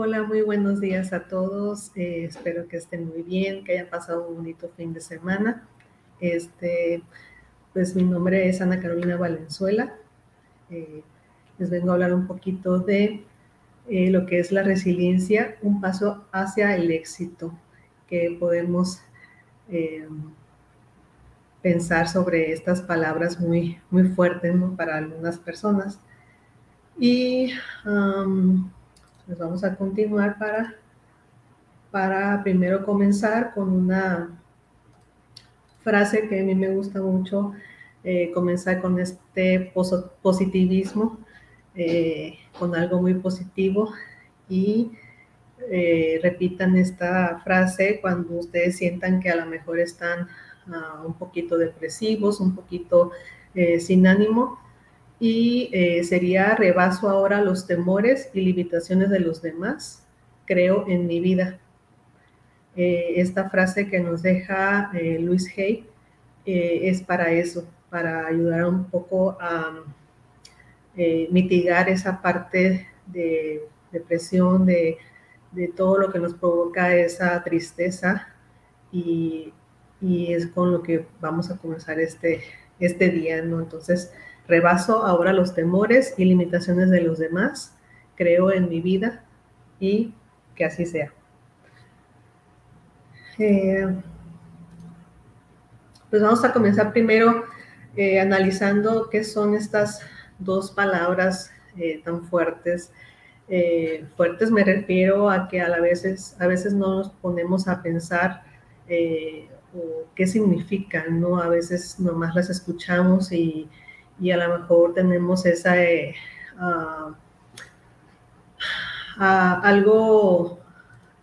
Hola, muy buenos días a todos. Eh, espero que estén muy bien, que hayan pasado un bonito fin de semana. Este, pues mi nombre es Ana Carolina Valenzuela. Eh, les vengo a hablar un poquito de eh, lo que es la resiliencia, un paso hacia el éxito que podemos pensar sobre estas palabras muy, muy fuertes para algunas personas. Y pues vamos a continuar para, para primero comenzar con una frase que a mí me gusta mucho, eh, comenzar con este positivismo, eh, con algo muy positivo. Y eh, repitan esta frase cuando ustedes sientan que a lo mejor están ah, un poquito depresivos, un poquito sin ánimo y eh, sería rebaso ahora los temores y limitaciones de los demás, creo en mi vida. Eh, esta frase que nos deja eh, Luis Hay es para eso, para ayudar un poco a mitigar esa parte de depresión, de, de, todo lo que nos provoca esa tristeza y, y, es con lo que vamos a comenzar este, este día, ¿no? Entonces, Rebaso ahora los temores y limitaciones de los demás, creo en mi vida y que así sea. Eh, pues vamos a comenzar primero eh, analizando qué son estas dos palabras eh, tan fuertes. fuertes me refiero a que a, la veces, a veces no nos ponemos a pensar qué significan, ¿no? A veces nomás las escuchamos y, y a lo mejor tenemos esa eh, ah, ah, algo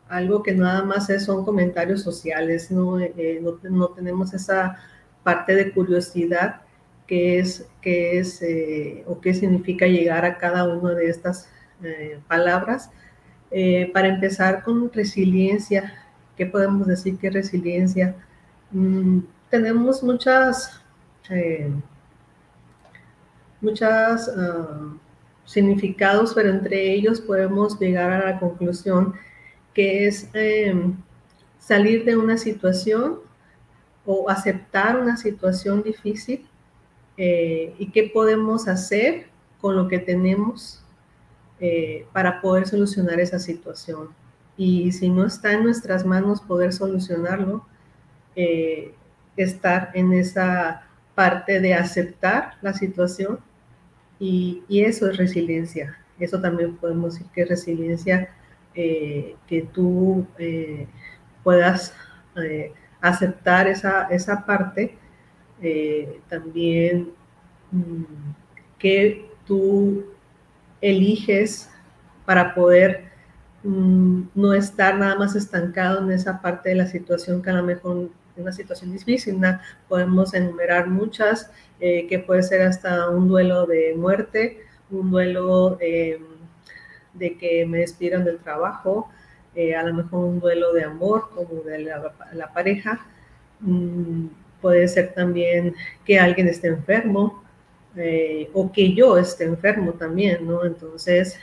algo que nada más es, son comentarios sociales, ¿no? Eh, no, tenemos esa parte de curiosidad que es, que es eh, o qué significa llegar a cada una de estas palabras. para empezar con resiliencia, ¿qué podemos decir que resiliencia? Mm, tenemos muchas muchos ah, significados, pero entre ellos podemos llegar a la conclusión que es em, salir de una situación o aceptar una situación difícil eh, y qué podemos hacer con lo que tenemos eh, para poder solucionar esa situación. Y si no está en nuestras manos poder solucionarlo, eh, estar en esa parte de aceptar la situación y, eso es resiliencia. Eso también podemos decir que es resiliencia, eh, que tú eh, puedas eh, aceptar esa, esa parte, también mm, que tú eliges para poder mm, no estar nada más estancado en esa parte de la situación que a lo mejor una situación difícil. Podemos enumerar muchas, eh, que puede ser hasta un duelo de muerte, un duelo em, de que me despidan del trabajo, eh, a lo mejor un duelo de amor como de la, pareja. Mm, puede ser también que alguien esté enfermo eh, o que yo esté enfermo también, ¿no? Entonces,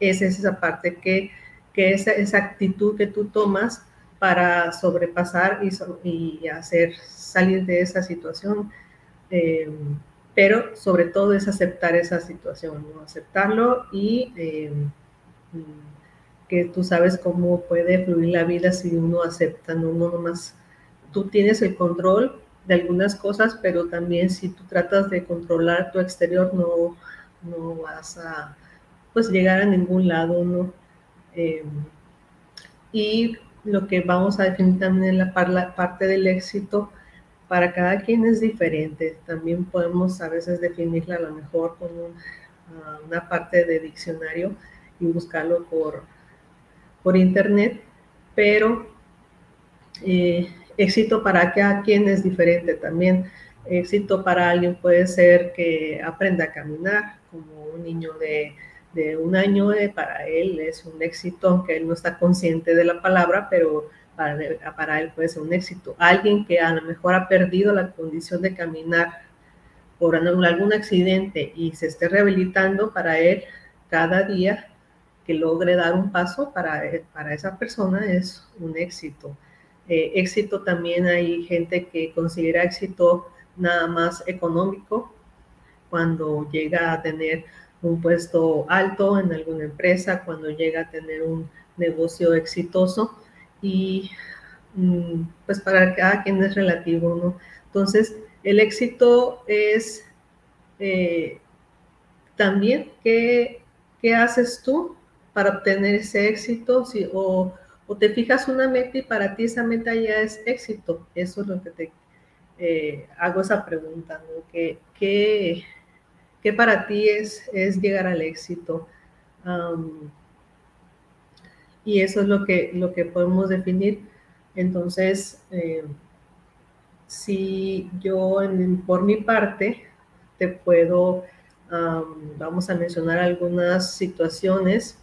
esa es esa parte que, que esa, esa actitud que tú tomas para sobrepasar y, hacer salir de esa situación. Eh, pero sobre todo es aceptar esa situación, aceptarlo y eh, que tú sabes cómo puede fluir la vida si uno acepta, no uno nomás, tú tienes el control de algunas cosas, pero también si tú tratas de controlar tu exterior no, no vas a pues llegar a ningún lado, ¿no? Eh, y lo que vamos a definir también en la parte del éxito para cada quien es diferente. También podemos a veces definirla a lo mejor con ah, una parte de diccionario y buscarlo por, por internet, pero eh, éxito para cada quien es diferente también. Éxito para alguien puede ser que aprenda a caminar, como un niño de, un año, eh, para él es un éxito, aunque él no está consciente de la palabra, pero para, para él puede ser un éxito. Alguien que a lo mejor ha perdido la condición de caminar por algún accidente y se esté rehabilitando, para él cada día que logre dar un paso para, para esa persona es un éxito. Eh, éxito también hay gente que considera éxito nada más económico cuando llega a tener un puesto alto en alguna empresa, cuando llega a tener un negocio exitoso y mm, pues para cada quien es relativo, ¿no? Entonces, el éxito es eh, también qué, qué haces tú para obtener ese éxito si, o, o, te fijas una meta y para ti esa meta ya es éxito. Eso es lo que te eh, hago esa pregunta, ¿no? ¿Qué, qué, para ti es, es, llegar al éxito? y eso es lo que, lo que podemos definir. Entonces, eh, si yo por mi parte te puedo, vamos a mencionar algunas situaciones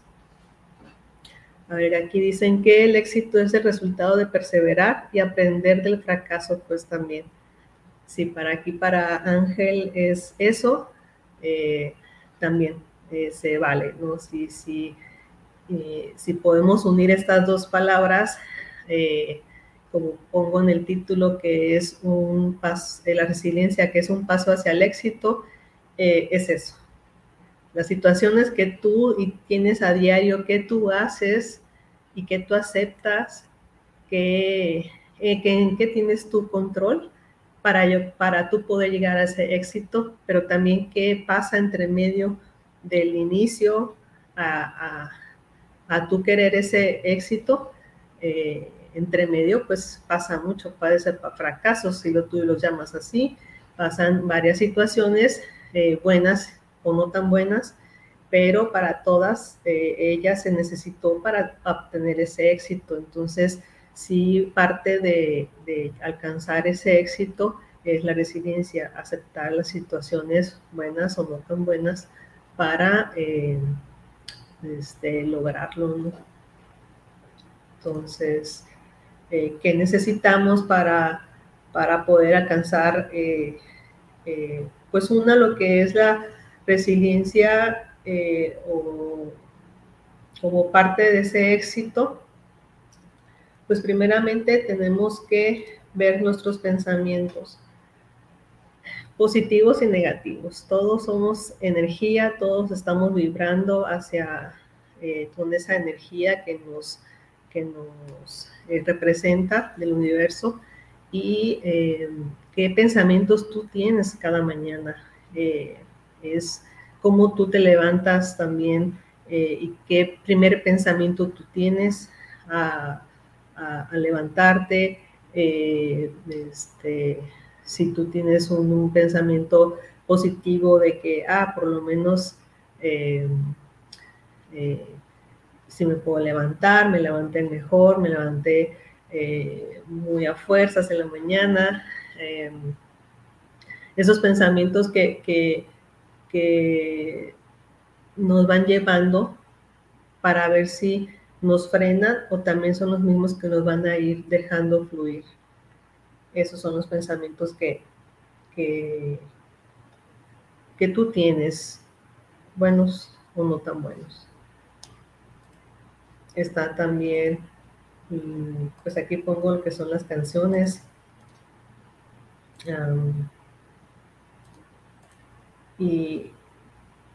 a ver, aquí dicen que el éxito es el resultado de perseverar y aprender del fracaso, pues también. Si para aquí, para Ángel es eso, eh, también eh, se vale, ¿no? Si, si, eh, si podemos unir estas dos palabras, como pongo en el título, que es un paso, la resiliencia, que es un paso hacia el éxito, es eso las situaciones que tú tienes a diario, que tú haces y que tú aceptas, que en qué tienes tu control para, yo, para tú poder llegar a ese éxito, pero también qué pasa entre medio del inicio a, a, tú querer ese éxito. Eh, entre medio, pues pasa mucho, puede ser fracasos, si lo tú los llamas así, pasan varias situaciones eh, buenas o no tan buenas, pero para todas eh, ellas se necesitó para obtener ese éxito. Entonces, sí, parte de, alcanzar ese éxito es la resiliencia, aceptar las situaciones buenas o no tan buenas para eh, este, lograrlo. Entonces, eh, ¿qué necesitamos para, para poder alcanzar, pues una, lo que es la resiliencia eh, o como parte de ese éxito, pues primeramente tenemos que ver nuestros pensamientos positivos y negativos. Todos somos energía, todos estamos vibrando hacia eh, con esa energía que nos, que nos eh, representa del universo y qué pensamientos tú tienes cada mañana. es cómo tú te levantas también eh, y qué primer pensamiento tú tienes a, levantarte, eh, este, si tú tienes un, pensamiento positivo de que, ah, por lo menos eh, si me puedo levantar, me levanté mejor, me levanté muy a fuerzas en la mañana. esos pensamientos que, que nos van llevando para ver si nos frenan o también son los mismos que nos van a ir dejando fluir. Esos son los pensamientos que, que, tú tienes, buenos o no tan buenos. Está también, mm, pues aquí pongo lo que son las canciones y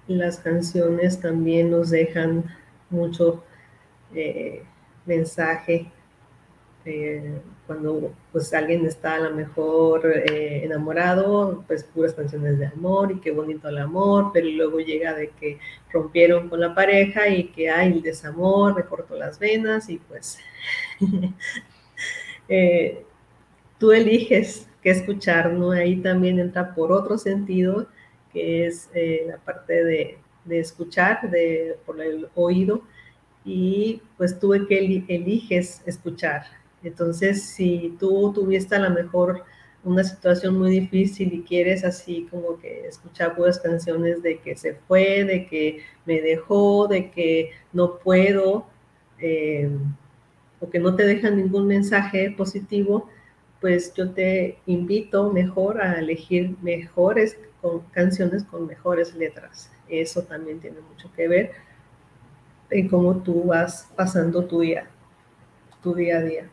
las canciones también nos dejan mucho eh, mensaje eh, cuando pues alguien está a lo mejor eh, enamorado, pues puras canciones de amor y qué bonito el amor, pero luego llega de que rompieron con la pareja y que hay el desamor, me cortó las venas y pues tú eliges que escuchar, ¿no? Ahí también entra por otro sentido, que es la parte de, de, escuchar, de, por el oído, y pues tuve que eliges escuchar. Entonces, si tú tuviste a lo mejor una situación muy difícil y quieres así como que escuchar buenas canciones de que se fue, de que me dejó, de que no puedo, eh, o que no te dejan ningún mensaje positivo, pues yo te invito mejor a elegir mejores con, canciones con mejores letras. Eso también tiene mucho que ver en cómo tú vas pasando tu día, tu día a día.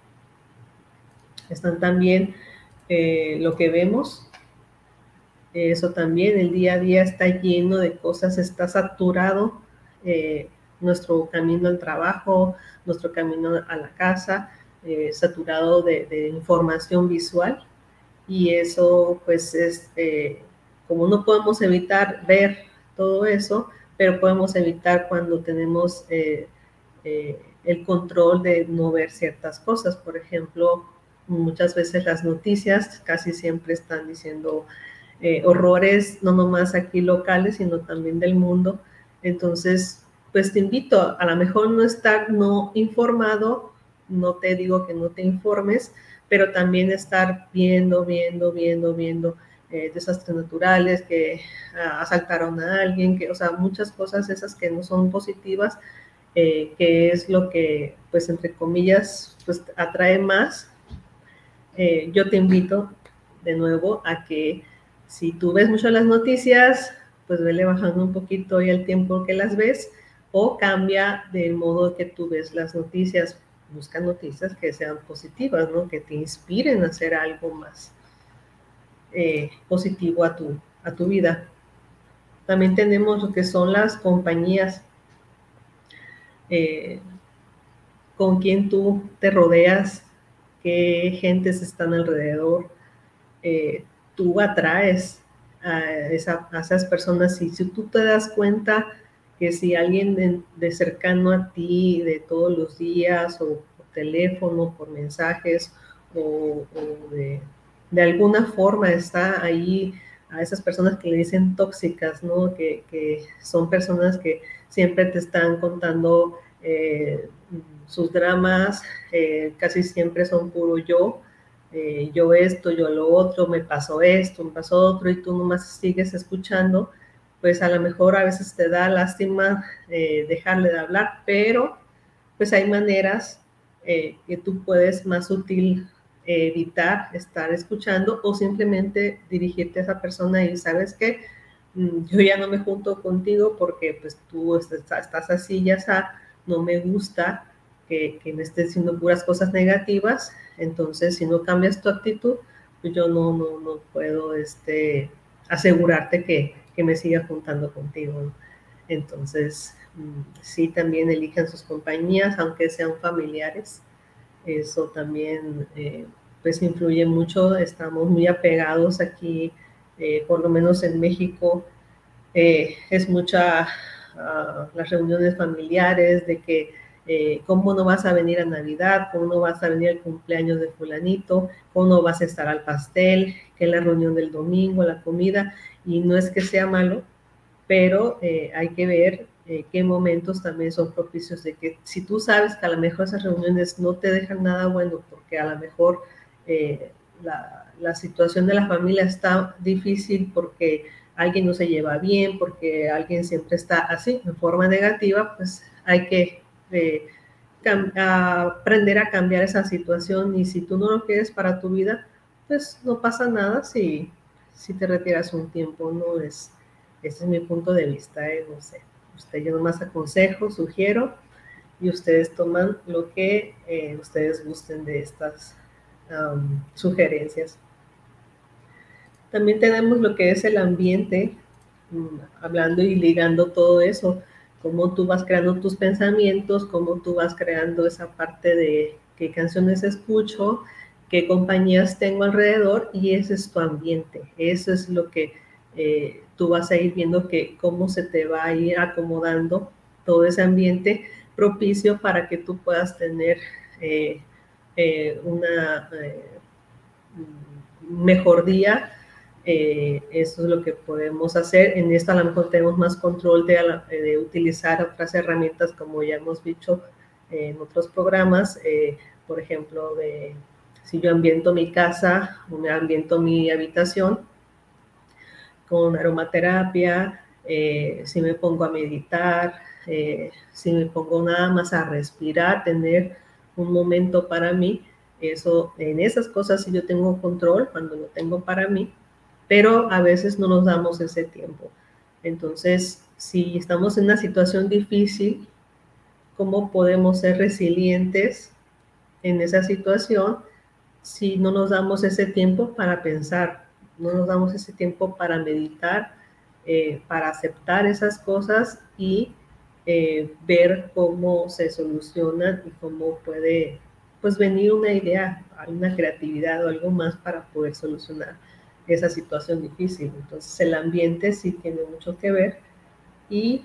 Están también eh, lo que vemos, eso también, el día a día está lleno de cosas, está saturado eh, nuestro camino al trabajo, nuestro camino a la casa, eh, saturado de, información visual y eso pues es, como no podemos evitar ver todo eso, pero podemos evitar cuando tenemos el control de no ver ciertas cosas, por ejemplo, muchas veces las noticias casi siempre están diciendo eh, horrores, no nomás aquí locales, sino también del mundo. Entonces, pues te invito a lo mejor no estar no informado, no te digo que no te informes, pero también estar viendo, viendo, viendo, viendo eh, desastres naturales, que ah, asaltaron a alguien, que, o sea, muchas cosas esas que no son positivas, eh, que es lo que, pues, entre comillas, pues atrae más eh, yo te invito de nuevo a que si tú ves mucho las noticias, pues vele bajando un poquito y el tiempo que las ves o cambia del modo que tú ves las noticias. Busca noticias que sean positivas, ¿no? que te inspiren a hacer algo más eh, positivo a tu, a tu vida. También tenemos lo que son las compañías eh, con quien tú te rodeas qué gentes están alrededor, eh, tú atraes a, esas personas y si tú te das cuenta que si alguien de, cercano a ti de todos los días o por teléfono, por mensajes o, de, de, alguna forma está ahí a esas personas que le dicen tóxicas, ¿no? Que, que son personas que siempre te están contando eh, sus dramas eh, casi siempre son puro yo, eh, yo esto, yo lo otro, me pasó esto, me pasó otro, y tú nomás sigues escuchando, pues a lo mejor a veces te da lástima dejarle de hablar, pero pues hay maneras que tú puedes más útil evitar estar escuchando o simplemente dirigirte a esa persona y sabes que mm, yo ya no me junto contigo porque pues tú estás así, ya está, no me gusta que, me estés diciendo puras cosas negativas, entonces si no cambias tu actitud, pues yo no, no, no puedo este, asegurarte que, que me siga juntando contigo. Entonces, mm, sí, también elijan sus compañías, aunque sean familiares. Eso también, eh, pues, influye mucho. Estamos muy apegados aquí, eh, por lo menos en México. Eh, es mucha ah, las reuniones familiares, de que cómo no vas a venir a Navidad, cómo no vas a venir al cumpleaños de fulanito, cómo no vas a estar al pastel, que la reunión del domingo, la comida, y no es que sea malo, pero hay que ver eh, qué momentos también son propicios de que si tú sabes que a lo mejor esas reuniones no te dejan nada bueno, porque a lo mejor la, la situación de la familia está difícil porque alguien no se lleva bien, porque alguien siempre está así, en forma negativa, pues hay que de aprender a cambiar esa situación y si tú no lo quieres para tu vida, pues no pasa nada si, si te retiras un tiempo, no es, ese es mi punto de vista, ¿eh? no sé, usted yo nomás aconsejo, sugiero y ustedes toman lo que eh, ustedes gusten de estas sugerencias. También tenemos lo que es el ambiente, mm, hablando y ligando todo eso cómo tú vas creando tus pensamientos, cómo tú vas creando esa parte de qué canciones escucho, qué compañías tengo alrededor y ese es tu ambiente. Eso es lo que eh, tú vas a ir viendo que cómo se te va a ir acomodando todo ese ambiente propicio para que tú puedas tener eh, eh, una mejor día. Eso es lo que podemos hacer. En esto a lo mejor tenemos más control de, de utilizar otras herramientas, como ya hemos dicho en otros programas, por ejemplo, de si yo ambiento mi casa, me ambiento mi habitación con aromaterapia, eh, si me pongo a meditar, eh, si me pongo nada más a respirar, tener un momento para mí, eso, en esas cosas sí yo tengo control cuando lo tengo para mí, pero a veces no nos damos ese tiempo. Entonces, si estamos en una situación difícil, ¿cómo podemos ser resilientes en esa situación si no nos damos ese tiempo para pensar, no nos damos ese tiempo para meditar, eh, para aceptar esas cosas y eh, ver cómo se solucionan y cómo puede pues venir una idea, una creatividad o algo más para poder solucionar esa situación difícil. Entonces el ambiente sí tiene mucho que ver y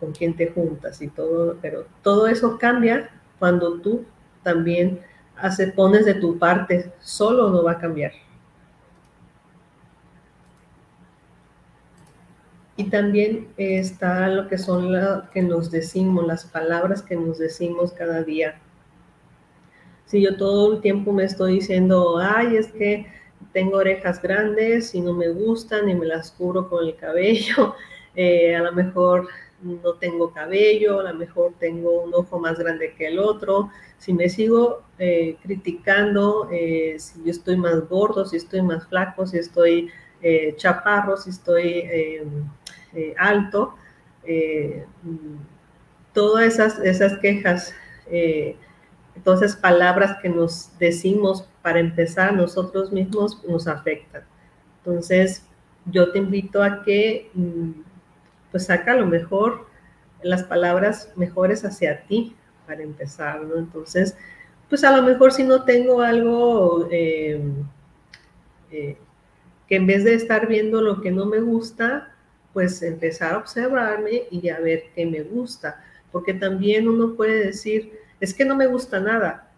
con quién te juntas y todo, pero todo eso cambia cuando tú también hace, pones de tu parte, solo no va a cambiar. Y también está lo que son lo que nos decimos, las palabras que nos decimos cada día. Si yo todo el tiempo me estoy diciendo, ay, es que tengo orejas grandes y no me gustan y me las cubro con el cabello, eh, a lo mejor no tengo cabello, a lo mejor tengo un ojo más grande que el otro. Si me sigo eh, criticando, eh, si yo estoy más gordo, si estoy más flaco, si estoy chaparro, si estoy eh, alto, eh, todas esas, esas quejas, eh, todas esas palabras que nos decimos para empezar nosotros mismos nos afectan. Entonces, yo te invito a que mm, pues saca lo mejor, las palabras mejores hacia ti para empezar, ¿no? Entonces, pues a lo mejor si no tengo algo que en vez de estar viendo lo que no me gusta, pues empezar a observarme y a ver qué me gusta, porque también uno puede decir, es que no me gusta nada,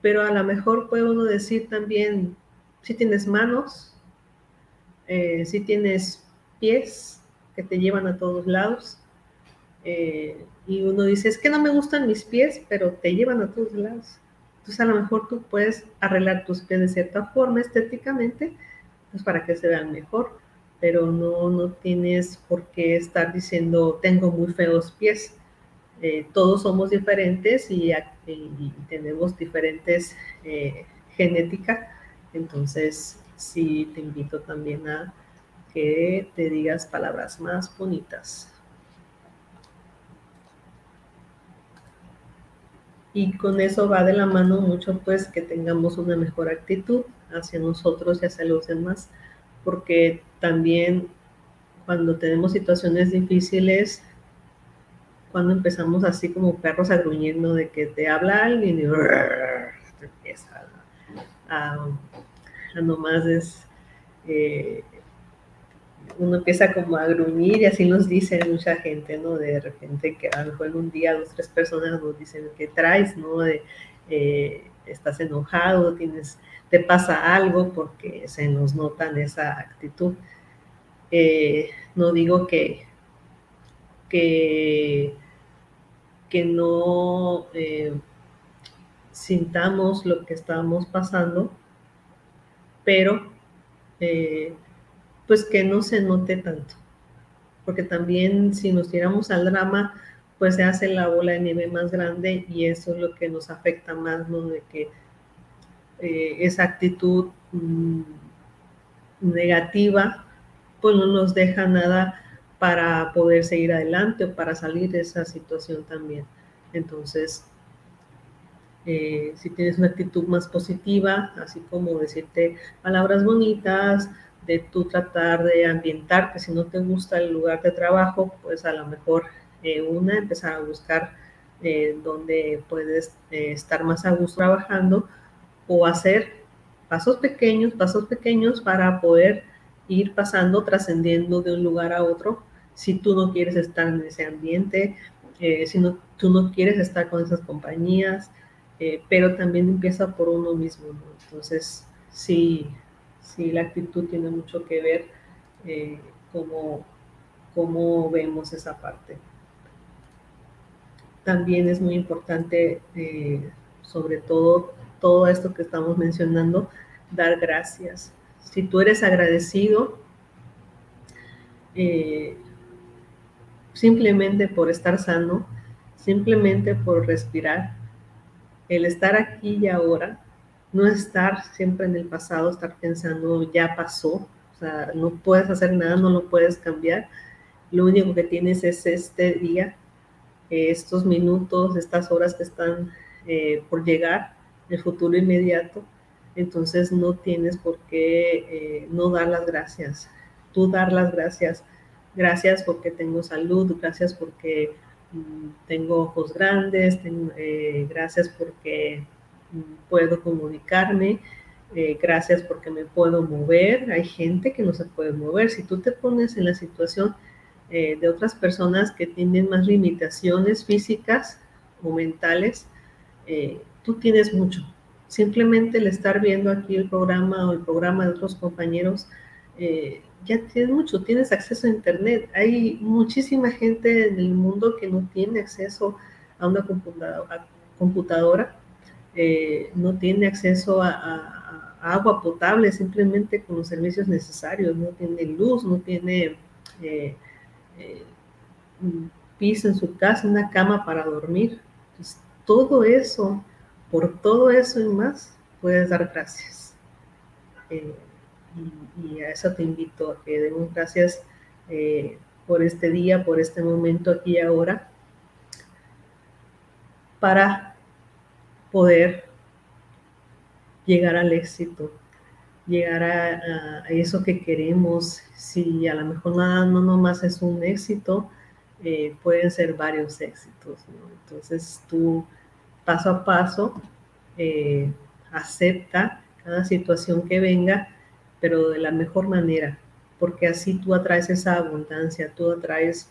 pero a lo mejor puede uno decir también, si tienes manos, eh, si tienes pies que te llevan a todos lados, eh, y uno dice, es que no me gustan mis pies, pero te llevan a todos lados. Entonces a lo mejor tú puedes arreglar tus pies de cierta forma estéticamente, pues para que se vean mejor pero no, no tienes por qué estar diciendo tengo muy feos pies. Eh, todos somos diferentes y, tenemos diferentes eh, genética, entonces sí te invito también a que te digas palabras más bonitas. Y con eso va de la mano mucho pues que tengamos una mejor actitud hacia nosotros y hacia los demás porque también cuando tenemos situaciones difíciles, cuando empezamos así como perros agruñendo de que te habla alguien y te empieza a, nomás es, eh, uno empieza como a gruñir y así nos dice mucha gente, ¿no? De repente que a lo mejor un día dos, tres personas nos dicen que traes, ¿no? Eh, estás enojado, tienes te pasa algo porque se nos nota en esa actitud. Eh, no digo que, que, que no eh, sintamos lo que estamos pasando, pero eh, pues que no se note tanto. Porque también si nos tiramos al drama, pues se hace la bola de nieve más grande y eso es lo que nos afecta más, ¿no? De que eh, esa actitud mm, negativa, pues no nos deja nada para poder seguir adelante o para salir de esa situación también. Entonces, eh, si tienes una actitud más positiva, así como decirte palabras bonitas, de tú tratar de ambientar, que si no te gusta el lugar de trabajo, pues a lo mejor eh, una, empezar a buscar donde puedes estar más a gusto trabajando o hacer pasos pequeños, pasos pequeños para poder ir pasando, trascendiendo de un lugar a otro. Si tú no quieres estar en ese ambiente, eh, si no, tú no quieres estar con esas compañías, eh, pero también empieza por uno mismo. Entonces, si, Sí, la actitud tiene mucho que ver eh, cómo, cómo, vemos esa parte. También es muy importante, eh, sobre todo, todo esto que estamos mencionando, dar gracias. Si tú eres agradecido, eh, simplemente por estar sano, simplemente por respirar, el estar aquí y ahora, no estar siempre en el pasado, estar pensando ya pasó, o sea, no puedes hacer nada, no lo puedes cambiar, lo único que tienes es este día, estos minutos, estas horas que están eh, por llegar, el futuro inmediato, entonces no tienes por qué eh, no dar las gracias, tú dar las gracias, gracias porque tengo salud, gracias porque mm, tengo ojos grandes, eh, gracias porque mm, puedo comunicarme, gracias porque me puedo mover. Hay gente que no se puede mover. Si tú te pones en la situación eh, de otras personas que tienen más limitaciones físicas o mentales, tú tienes mucho. Simplemente el estar viendo aquí el programa o el programa de otros compañeros, ya tienes mucho, tienes acceso a Internet. Hay muchísima gente en el mundo que no tiene acceso a una computadora, eh, no tiene acceso a, agua potable simplemente con los servicios necesarios, no tiene luz, no tiene eh, eh, un piso en su casa, una cama para dormir. todo eso, por todo eso y más, puedes dar gracias y, a eso te invito a que demos gracias eh, por este día, por este momento aquí y ahora, para poder llegar al éxito, llegar a, eso que queremos. Si a lo mejor nada, no nomás es un éxito, eh, pueden ser varios éxitos. Entonces tú paso a paso eh, acepta cada situación que venga pero de la mejor manera, porque así tú atraes esa abundancia, tú atraes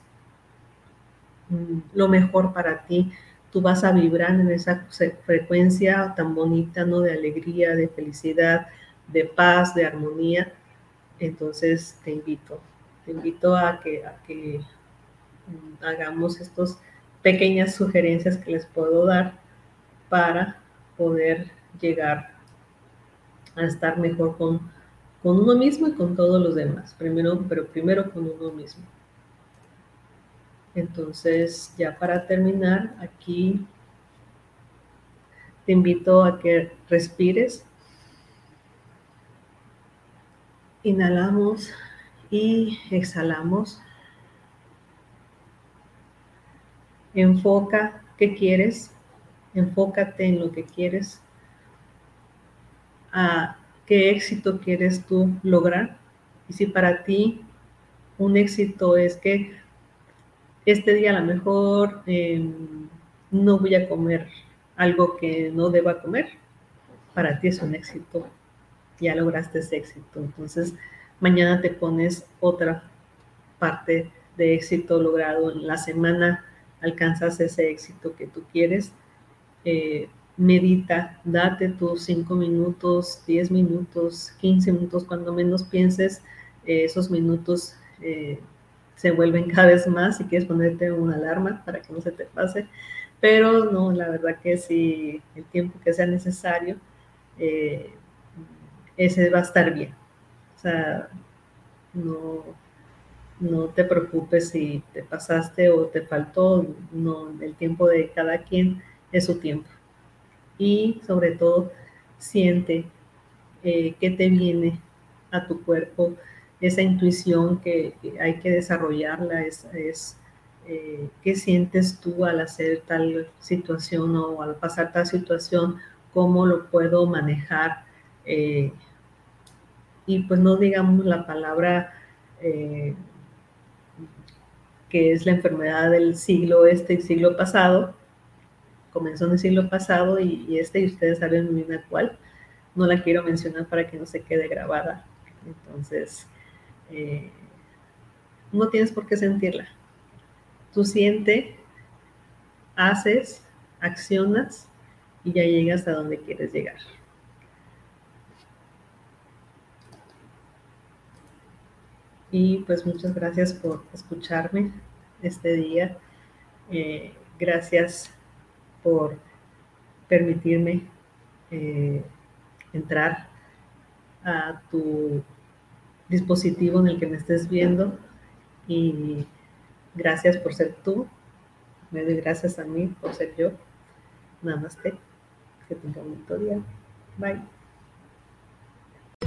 mm, lo mejor para ti, tú vas a vibrar en esa frecuencia tan bonita, ¿no? De alegría, de felicidad, de paz, de armonía. Entonces te invito, te invito a que, a que mm, hagamos estas pequeñas sugerencias que les puedo dar para poder llegar a estar mejor con con uno mismo y con todos los demás, primero, pero primero con uno mismo. Entonces, ya para terminar, aquí te invito a que respires. Inhalamos y exhalamos. Enfoca qué quieres, enfócate en lo que quieres. A qué éxito quieres tú lograr. Y si para ti un éxito es que este día a lo mejor em, no voy a comer algo que no deba comer, para ti es un éxito. Ya lograste ese éxito. Entonces, mañana te pones otra parte de éxito logrado en la semana, alcanzas ese éxito que tú quieres. Eh, medita, date tus 5 minutos, 10 minutos, 15 minutos, cuando menos pienses, eh, esos minutos eh, se vuelven cada vez más si quieres ponerte una alarma para que no se te pase, pero no, la verdad que si el tiempo que sea necesario, ese va a estar bien. O sea, no, no te preocupes si te pasaste o te faltó, no, el tiempo de cada quien es su tiempo y sobre todo siente eh, qué te viene a tu cuerpo, esa intuición que, hay que desarrollarla, es, es eh, qué sientes tú al hacer tal situación o al pasar tal situación, cómo lo puedo manejar. Eh, y pues no digamos la palabra que es la enfermedad del siglo este y siglo pasado, comenzó en el siglo pasado y, este, y ustedes saben muy bien cuál. No la quiero mencionar para que no se quede grabada. Entonces, eh, no tienes por qué sentirla. Tú siente, haces, accionas y ya llegas a donde quieres llegar. Y pues muchas gracias por escucharme este día. Eh, gracias por permitirme eh, entrar a tu dispositivo en el que me estés viendo y gracias por ser tú. Me doy gracias a mí por ser yo. Namaste. Que tenga un bonito día. Bye.